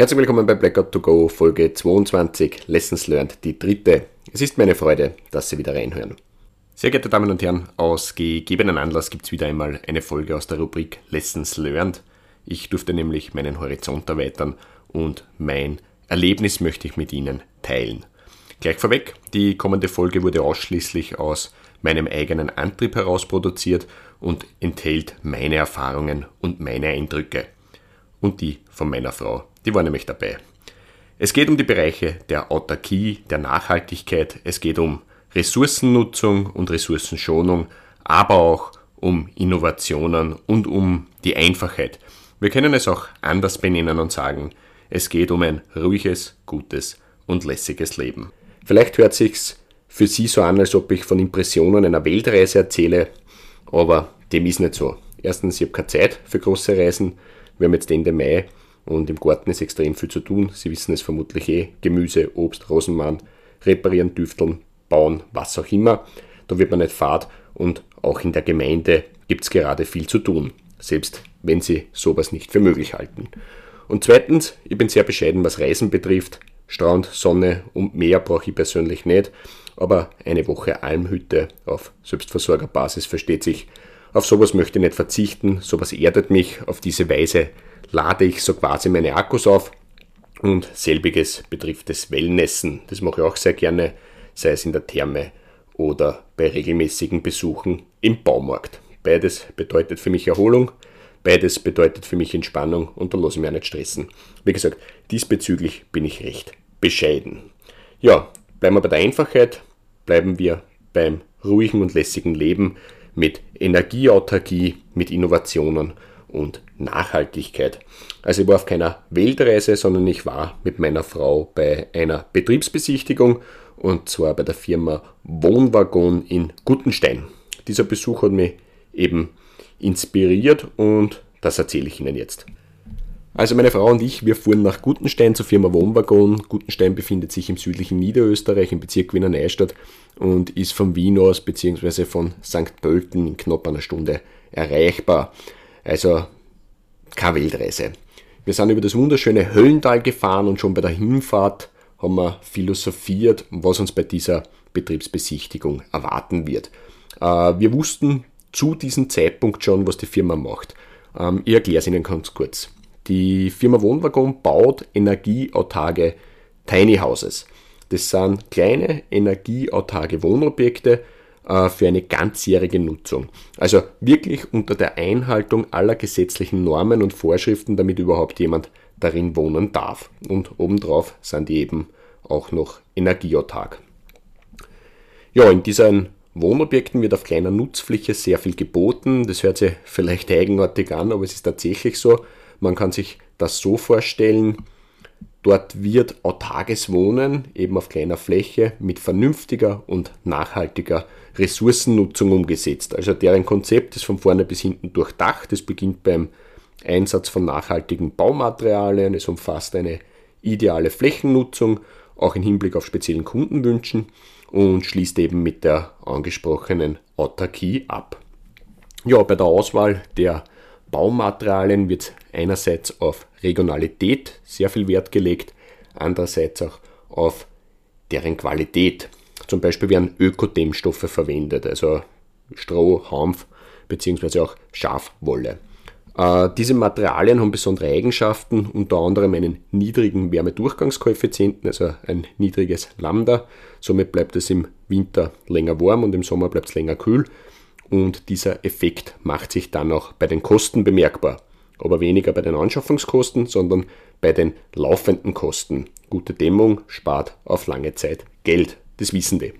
Herzlich willkommen bei Blackout to Go, Folge 22, Lessons Learned, die dritte. Es ist meine Freude, dass Sie wieder reinhören. Sehr geehrte Damen und Herren, aus gegebenen Anlass gibt es wieder einmal eine Folge aus der Rubrik Lessons Learned. Ich durfte nämlich meinen Horizont erweitern und mein Erlebnis möchte ich mit Ihnen teilen. Gleich vorweg, die kommende Folge wurde ausschließlich aus meinem eigenen Antrieb heraus produziert und enthält meine Erfahrungen und meine Eindrücke. Und die von meiner Frau. Die war nämlich dabei. Es geht um die Bereiche der Autarkie, der Nachhaltigkeit, es geht um Ressourcennutzung und Ressourcenschonung, aber auch um Innovationen und um die Einfachheit. Wir können es auch anders benennen und sagen, es geht um ein ruhiges, gutes und lässiges Leben. Vielleicht hört sich's für Sie so an, als ob ich von Impressionen einer Weltreise erzähle, aber dem ist nicht so. Erstens, ich habe keine Zeit für große Reisen. Wir haben jetzt Ende Mai und im Garten ist extrem viel zu tun. Sie wissen es vermutlich eh. Gemüse, Obst, Rosenmann, reparieren, düfteln, bauen, was auch immer. Da wird man nicht fad und auch in der Gemeinde gibt es gerade viel zu tun, selbst wenn Sie sowas nicht für möglich halten. Und zweitens, ich bin sehr bescheiden, was Reisen betrifft. Strand, Sonne und Meer brauche ich persönlich nicht, aber eine Woche Almhütte auf Selbstversorgerbasis versteht sich. Auf sowas möchte ich nicht verzichten, sowas erdet mich, auf diese Weise lade ich so quasi meine Akkus auf. Und selbiges betrifft das Wellnessen. Das mache ich auch sehr gerne, sei es in der Therme oder bei regelmäßigen Besuchen im Baumarkt. Beides bedeutet für mich Erholung, beides bedeutet für mich Entspannung und da lasse ich mich auch nicht stressen. Wie gesagt, diesbezüglich bin ich recht bescheiden. Ja, bleiben wir bei der Einfachheit, bleiben wir beim ruhigen und lässigen Leben mit Energieautarkie, mit Innovationen und Nachhaltigkeit. Also ich war auf keiner Weltreise, sondern ich war mit meiner Frau bei einer Betriebsbesichtigung und zwar bei der Firma Wohnwaggon in Guttenstein. Dieser Besuch hat mich eben inspiriert und das erzähle ich Ihnen jetzt. Also meine Frau und ich, wir fuhren nach Gutenstein zur Firma Wohnwaggon. Gutenstein befindet sich im südlichen Niederösterreich im Bezirk Wiener Neustadt und ist von Wien aus bzw. von St. Pölten in knapp einer Stunde erreichbar. Also keine Weltreise. Wir sind über das wunderschöne Höllental gefahren und schon bei der Hinfahrt haben wir philosophiert, was uns bei dieser Betriebsbesichtigung erwarten wird. Äh, wir wussten zu diesem Zeitpunkt schon, was die Firma macht. Ähm, ich erkläre es Ihnen ganz kurz. Die Firma Wohnwaggon baut energieautarke Tiny Houses. Das sind kleine energieautarke Wohnobjekte, für eine ganzjährige Nutzung. Also wirklich unter der Einhaltung aller gesetzlichen Normen und Vorschriften, damit überhaupt jemand darin wohnen darf. Und obendrauf sind die eben auch noch energieautark. Ja, in diesen Wohnobjekten wird auf kleiner Nutzfläche sehr viel geboten. Das hört sich vielleicht eigenartig an, aber es ist tatsächlich so. Man kann sich das so vorstellen, Dort wird autarkes Wohnen eben auf kleiner Fläche mit vernünftiger und nachhaltiger Ressourcennutzung umgesetzt. Also deren Konzept ist von vorne bis hinten durchdacht. Es beginnt beim Einsatz von nachhaltigen Baumaterialien. Es umfasst eine ideale Flächennutzung, auch im Hinblick auf speziellen Kundenwünschen und schließt eben mit der angesprochenen Autarkie ab. Ja, bei der Auswahl der Baumaterialien wird einerseits auf Regionalität sehr viel Wert gelegt, andererseits auch auf deren Qualität. Zum Beispiel werden Ökodämmstoffe verwendet, also Stroh, Hanf bzw. auch Schafwolle. Äh, diese Materialien haben besondere Eigenschaften, unter anderem einen niedrigen Wärmedurchgangskoeffizienten, also ein niedriges Lambda. Somit bleibt es im Winter länger warm und im Sommer bleibt es länger kühl und dieser Effekt macht sich dann auch bei den Kosten bemerkbar. Aber weniger bei den Anschaffungskosten, sondern bei den laufenden Kosten. Gute Dämmung spart auf lange Zeit Geld, das wissen wir.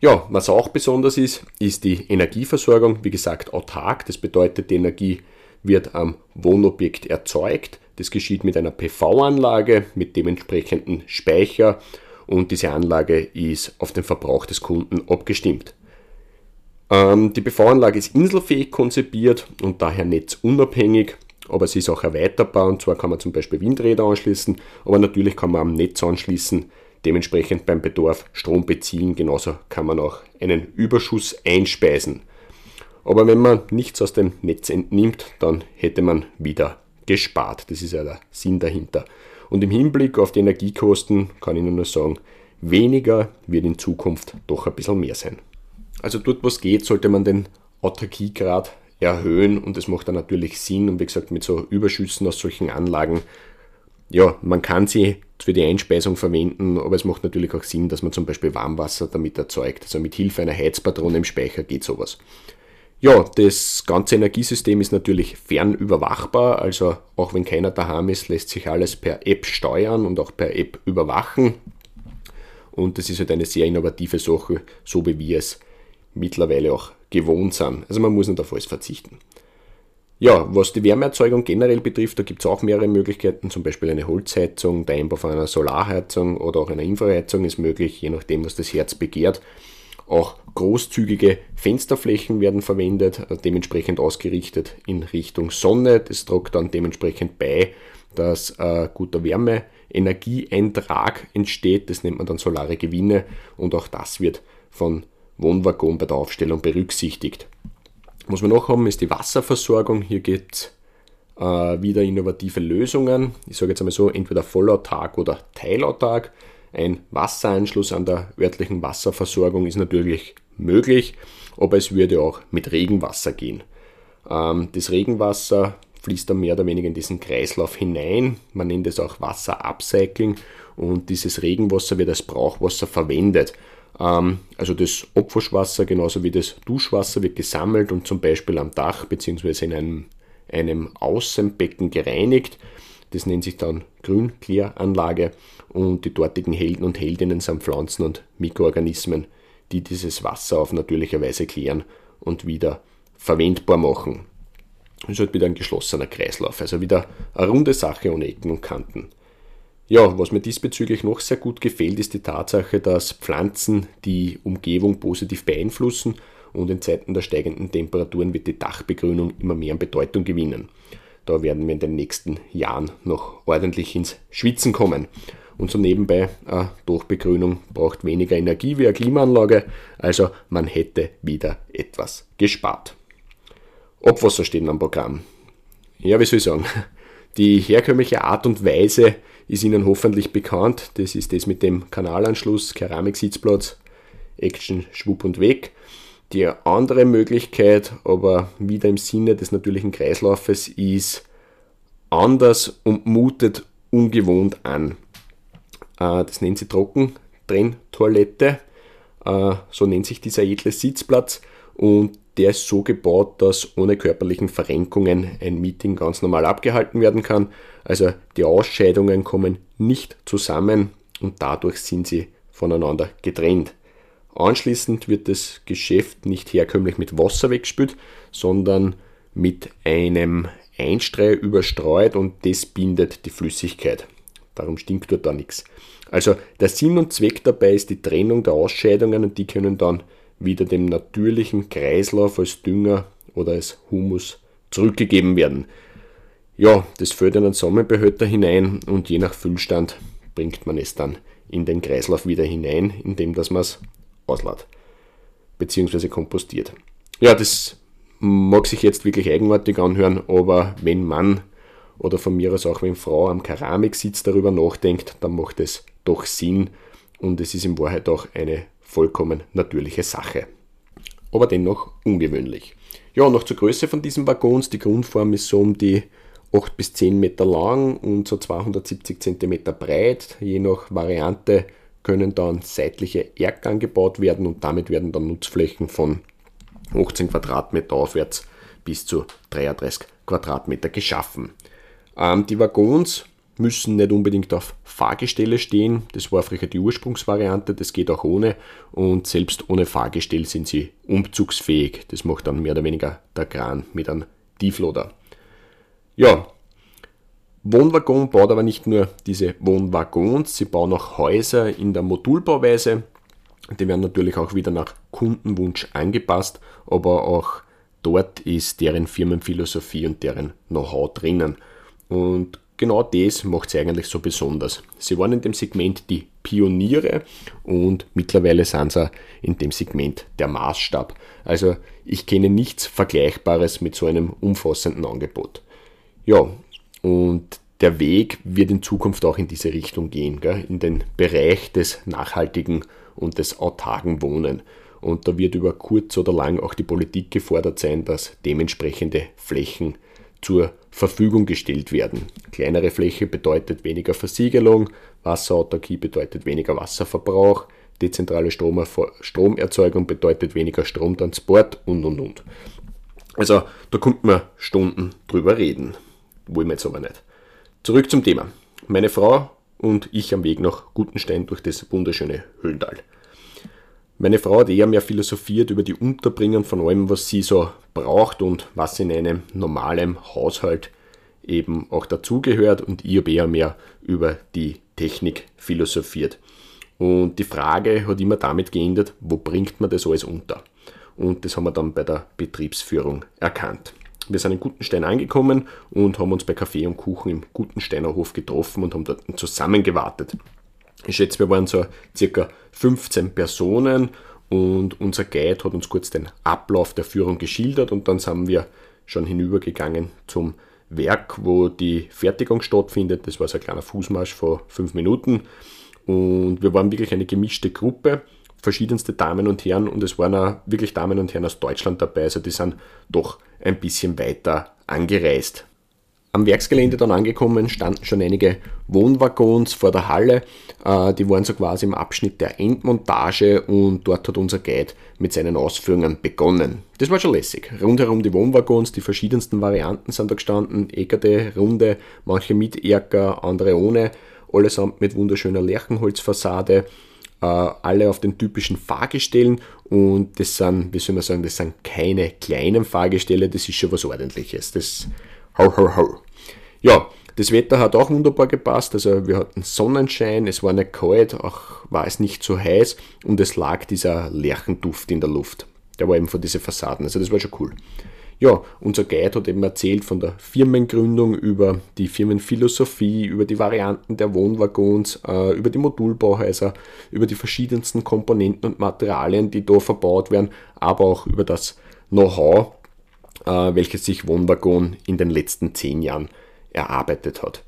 Ja, was auch besonders ist, ist die Energieversorgung. Wie gesagt, autark. Das bedeutet, die Energie wird am Wohnobjekt erzeugt. Das geschieht mit einer PV-Anlage, mit dementsprechenden Speicher und diese Anlage ist auf den Verbrauch des Kunden abgestimmt. Ähm, die PV-Anlage ist inselfähig konzipiert und daher netzunabhängig, aber sie ist auch erweiterbar und zwar kann man zum Beispiel Windräder anschließen, aber natürlich kann man am Netz anschließen, dementsprechend beim Bedarf Strom beziehen, genauso kann man auch einen Überschuss einspeisen. Aber wenn man nichts aus dem Netz entnimmt, dann hätte man wieder gespart. Das ist ja der Sinn dahinter. Und im Hinblick auf die Energiekosten kann ich nur sagen, weniger wird in Zukunft doch ein bisschen mehr sein. Also dort, wo es geht, sollte man den Autarkiegrad erhöhen und das macht dann natürlich Sinn. Und wie gesagt, mit so Überschüssen aus solchen Anlagen, ja, man kann sie für die Einspeisung verwenden, aber es macht natürlich auch Sinn, dass man zum Beispiel Warmwasser damit erzeugt. Also mit Hilfe einer Heizpatrone im Speicher geht sowas. Ja, das ganze Energiesystem ist natürlich fernüberwachbar, also auch wenn keiner daheim ist, lässt sich alles per App steuern und auch per App überwachen. Und das ist halt eine sehr innovative Sache, so wie wir es mittlerweile auch gewohnt sind. Also man muss nicht auf alles verzichten. Ja, was die Wärmeerzeugung generell betrifft, da gibt es auch mehrere Möglichkeiten, zum Beispiel eine Holzheizung, der Einbau von einer Solarheizung oder auch einer Infraheizung ist möglich, je nachdem, was das Herz begehrt. Auch großzügige Fensterflächen werden verwendet, äh, dementsprechend ausgerichtet in Richtung Sonne. Das trägt dann dementsprechend bei, dass äh, guter Wärmeenergieeintrag entsteht. Das nennt man dann solare Gewinne und auch das wird von Wohnwaggon bei der Aufstellung berücksichtigt. Was wir noch haben, ist die Wasserversorgung. Hier gibt es äh, wieder innovative Lösungen. Ich sage jetzt einmal so, entweder vollautark oder teilautark. Ein Wasseranschluss an der örtlichen Wasserversorgung ist natürlich möglich, aber es würde auch mit Regenwasser gehen. Ähm, das Regenwasser fließt dann mehr oder weniger in diesen Kreislauf hinein. Man nennt es auch Wasserupcycling und dieses Regenwasser wird als Brauchwasser verwendet. Ähm, also das Abwaschwasser genauso wie das Duschwasser wird gesammelt und zum Beispiel am Dach bzw. in einem, einem Außenbecken gereinigt. Das nennt sich dann Grünkläranlage und die dortigen Helden und Heldinnen sind Pflanzen und Mikroorganismen, die dieses Wasser auf natürliche Weise klären und wieder verwendbar machen. Das ist halt wieder ein geschlossener Kreislauf, also wieder eine runde Sache ohne Ecken und Kanten. Ja, was mir diesbezüglich noch sehr gut gefällt, ist die Tatsache, dass Pflanzen die Umgebung positiv beeinflussen und in Zeiten der steigenden Temperaturen wird die Dachbegrünung immer mehr an Bedeutung gewinnen. Da werden wir in den nächsten Jahren noch ordentlich ins Schwitzen kommen. Und so nebenbei, eine Durchbegrünung braucht weniger Energie wie eine Klimaanlage, also man hätte wieder etwas gespart. Abwasser steht am Programm. Ja, wie soll ich sagen? Die herkömmliche Art und Weise ist Ihnen hoffentlich bekannt. Das ist das mit dem Kanalanschluss, Keramiksitzplatz, Action, Schwupp und Weg. Die andere Möglichkeit, aber wieder im Sinne des natürlichen Kreislaufes, ist anders und mutet ungewohnt an. Äh, das nennt sie Trockentrenntoilette. Äh, so nennt sich dieser edle Sitzplatz und der ist so gebaut, dass ohne körperlichen Verrenkungen ein Meeting ganz normal abgehalten werden kann. Also die Ausscheidungen kommen nicht zusammen und dadurch sind sie voneinander getrennt. Anschließend wird das Geschäft nicht herkömmlich mit Wasser weggespült, sondern mit einem Einstreu überstreut und das bindet die Flüssigkeit. Darum stinkt dort da nichts. Also der Sinn und Zweck dabei ist die Trennung der Ausscheidungen und die können dann wieder dem natürlichen Kreislauf als Dünger oder als Humus zurückgegeben werden. Ja, das fällt in einen Sammelbehälter hinein und je nach Füllstand bringt man es dann in den Kreislauf wieder hinein, indem dass man es auslädt bzw. kompostiert. Ja, das mag sich jetzt wirklich eigenartig anhören, aber wenn Mann oder von mir aus auch wenn Frau am Keramiksitz darüber nachdenkt, dann macht es doch Sinn und es ist in Wahrheit auch eine vollkommen natürliche Sache. Aber dennoch ungewöhnlich. Ja, noch zur Größe von diesen Waggons. Die Grundform ist so um die 8 bis 10 Meter lang und so 270 cm breit. Je nach Variante können dann seitliche Erker angebaut werden und damit werden dann Nutzflächen von 18 Quadratmeter aufwärts bis zu 33 Quadratmeter geschaffen. Ähm, die Waggons müssen nicht unbedingt auf Fahrgestelle stehen. Das war früher die Ursprungsvariante, das geht auch ohne. Und selbst ohne Fahrgestell sind sie umzugsfähig. Das macht dann mehr oder weniger der Kran mit einem Tiefloader. Ja, Wohnwaggon baut aber nicht nur diese Wohnwaggons, sie bauen auch Häuser in der Modulbauweise. Die werden natürlich auch wieder nach Kundenwunsch angepasst, aber auch dort ist deren Firmenphilosophie und deren Know-how drinnen. Und genau das macht sie eigentlich so besonders. Sie waren in dem Segment die Pioniere und mittlerweile sind sie in dem Segment der Maßstab. Also ich kenne nichts Vergleichbares mit so einem umfassenden Angebot. Ja, und der Weg wird in Zukunft auch in diese Richtung gehen, gell? in den Bereich des nachhaltigen und des autarken Wohnen. Und da wird über kurz oder lang auch die Politik gefordert sein, dass dementsprechende Flächen zur Verfügung gestellt werden. Kleinere Fläche bedeutet weniger Versiegelung, Wasserautarkie bedeutet weniger Wasserverbrauch, dezentrale Stromerzeugung bedeutet weniger Stromtransport und und und. Also da kommt man Stunden drüber reden. Wollen wir jetzt aber nicht. Zurück zum Thema. Meine Frau und ich am Weg nach Gutenstein durch das wunderschöne Höhlental. Meine Frau hat eher mehr philosophiert über die Unterbringung von allem, was sie so braucht und was in einem normalen Haushalt eben auch dazugehört und ich habe eher mehr über die Technik philosophiert. Und die Frage hat immer damit geendet, wo bringt man das alles unter? Und das haben wir dann bei der Betriebsführung erkannt. Wir sind in Gutenstein angekommen und haben uns bei Kaffee und Kuchen im Gutensteiner Hof getroffen und haben dort zusammengewartet. Ich schätze, wir waren so circa 15 Personen und unser Guide hat uns kurz den Ablauf der Führung geschildert und dann sind wir schon hinübergegangen zum Werk, wo die Fertigung stattfindet. Das war so ein kleiner Fußmarsch vor fünf Minuten und wir waren wirklich eine gemischte Gruppe, verschiedenste Damen und Herren und es waren auch wirklich Damen und Herren aus Deutschland dabei, also die sind doch ein bisschen weiter angereist. Am Werksgelände dann angekommen standen schon einige Wohnwaggons vor der Halle. Äh, die waren so quasi im Abschnitt der Endmontage und dort hat unser Guide mit seinen Ausführungen begonnen. Das war schon lässig. Rundherum die Wohnwaggons, die verschiedensten Varianten sind da gestanden. Eckerte, runde, manche mit Erker, andere ohne. Allesamt mit wunderschöner Lärchenholzfassade. Äh, alle auf den typischen Fahrgestellen und das sind, wie soll man sagen, das sind keine kleinen Fahrgestelle, das ist schon was ordentliches. Das Ho, ho, ho. Ja, das Wetter hat auch wunderbar gepasst. Also wir hatten Sonnenschein, es war nicht kalt, auch war es nicht so heiß und es lag dieser Lärchenduft in der Luft. Der war eben von diesen Fassaden. Also das war schon cool. Ja, unser Guide hat eben erzählt von der Firmengründung, über die Firmenphilosophie, über die Varianten der Wohnwaggons, äh, über die Modulbauhäuser, über die verschiedensten Komponenten und Materialien, die da verbaut werden, aber auch über das Know-how, äh, welches sich Wohnwaggon in den letzten zehn Jahren erarbeitet hat.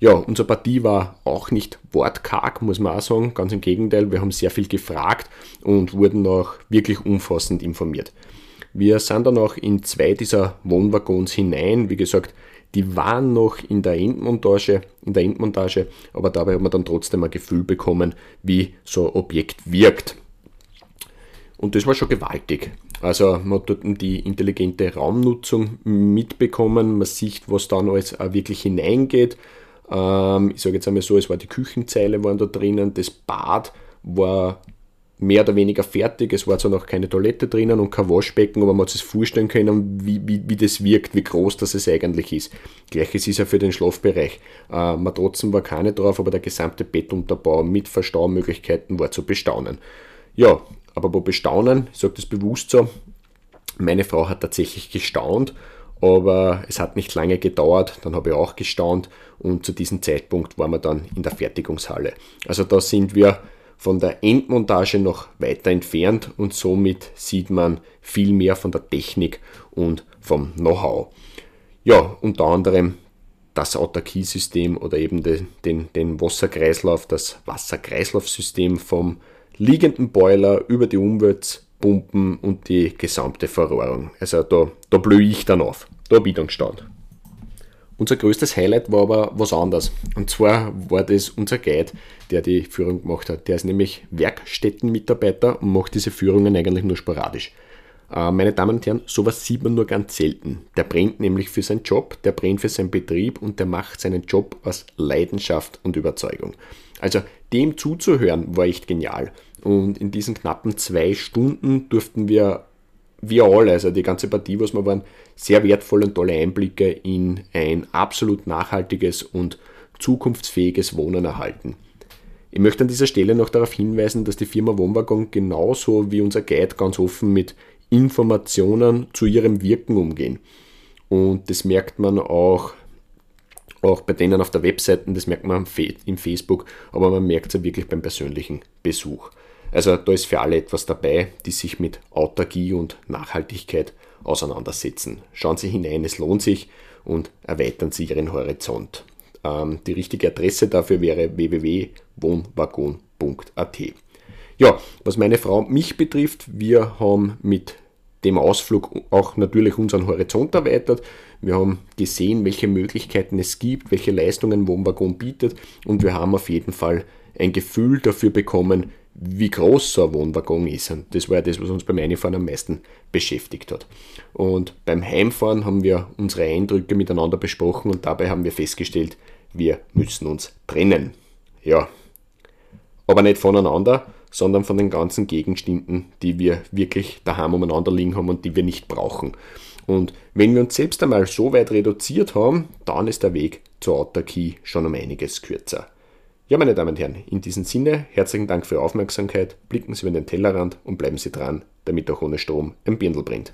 Ja, unsere Partie war auch nicht wortkarg, muss man auch sagen. Ganz im Gegenteil, wir haben sehr viel gefragt und wurden auch wirklich umfassend informiert. Wir sind dann auch in zwei dieser Wohnwaggons hinein. Wie gesagt, die waren noch in der Endmontage, in der Endmontage, aber dabei hat man dann trotzdem ein Gefühl bekommen, wie so ein Objekt wirkt. Und das war schon gewaltig. Also man hat dort die intelligente Raumnutzung mitbekommen, man sieht, was da noch alles wirklich hineingeht. Ähm, ich sage jetzt einmal so, es war die Küchenzeile waren da drinnen, das Bad war mehr oder weniger fertig. Es war zwar noch keine Toilette drinnen und kein Waschbecken, aber man hat sich vorstellen können, wie, wie, wie das wirkt, wie groß das es eigentlich ist. Gleiches ist ja für den Schlafbereich. Äh, Matratzen war keine drauf, aber der gesamte Bettunterbau mit Verstaumöglichkeiten war zu bestaunen. Ja, aber wo bestaunen, ich sage das bewusst so, meine Frau hat tatsächlich gestaunt, aber es hat nicht lange gedauert, dann habe ich auch gestaunt und zu diesem Zeitpunkt waren wir dann in der Fertigungshalle. Also da sind wir von der Endmontage noch weiter entfernt und somit sieht man viel mehr von der Technik und vom Know-how. Ja, unter anderem das Autarkiesystem oder eben den, den, den Wasserkreislauf, das Wasserkreislaufsystem vom liegenden Boiler über die Umweltpumpen und die gesamte Verrohrung. Also da, da blühe ich dann auf. Da habe ich dann gestanden. Unser größtes Highlight war aber was anderes. Und zwar war das unser Guide, der die Führung gemacht hat. Der ist nämlich Werkstättenmitarbeiter und macht diese Führungen eigentlich nur sporadisch. Äh, meine Damen und Herren, sowas sieht man nur ganz selten. Der brennt nämlich für seinen Job, der brennt für seinen Betrieb und der macht seinen Job aus Leidenschaft und Überzeugung. Also dem zuzuhören war echt genial. Und in diesen knappen zwei Stunden durften wir wir alle, also die ganze Partie, was wir waren, sehr wertvolle und tolle Einblicke in ein absolut nachhaltiges und zukunftsfähiges Wohnen erhalten. Ich möchte an dieser Stelle noch darauf hinweisen, dass die Firma Wohnwaggon genauso wie unser Guide ganz offen mit Informationen zu ihrem Wirken umgehen. Und das merkt man auch, auch bei denen auf der Webseite, das merkt man im Facebook, aber man merkt es ja wirklich beim persönlichen Besuch. Also da ist für alle etwas dabei, die sich mit Autarkie und Nachhaltigkeit auseinandersetzen. Schauen Sie hinein, es lohnt sich und erweitern Sie Ihren Horizont. Ähm, die richtige Adresse dafür wäre www.wohnwaggon.at. Ja, was meine Frau mich betrifft, wir haben mit dem Ausflug auch natürlich unseren Horizont erweitert. Wir haben gesehen, welche Möglichkeiten es gibt, welche Leistungen Wohnwaggon bietet und wir haben auf jeden Fall ein Gefühl dafür bekommen, wie groß so ein Wohnwaggon ist. Und das war ja das, was uns beim Einfahren am meisten beschäftigt hat. Und beim Heimfahren haben wir unsere Eindrücke miteinander besprochen und dabei haben wir festgestellt, wir müssen uns trennen. Ja, aber nicht voneinander, sondern von den ganzen Gegenständen, die wir wirklich daheim umeinander liegen haben und die wir nicht brauchen. Und wenn wir uns selbst einmal so weit reduziert haben, dann ist der Weg zur Autarkie schon um einiges kürzer. Ja, meine Damen und Herren, in diesem Sinne, herzlichen Dank für Ihre Aufmerksamkeit, blicken Sie über den Tellerrand und bleiben Sie dran, damit auch ohne Strom ein Birndl brennt.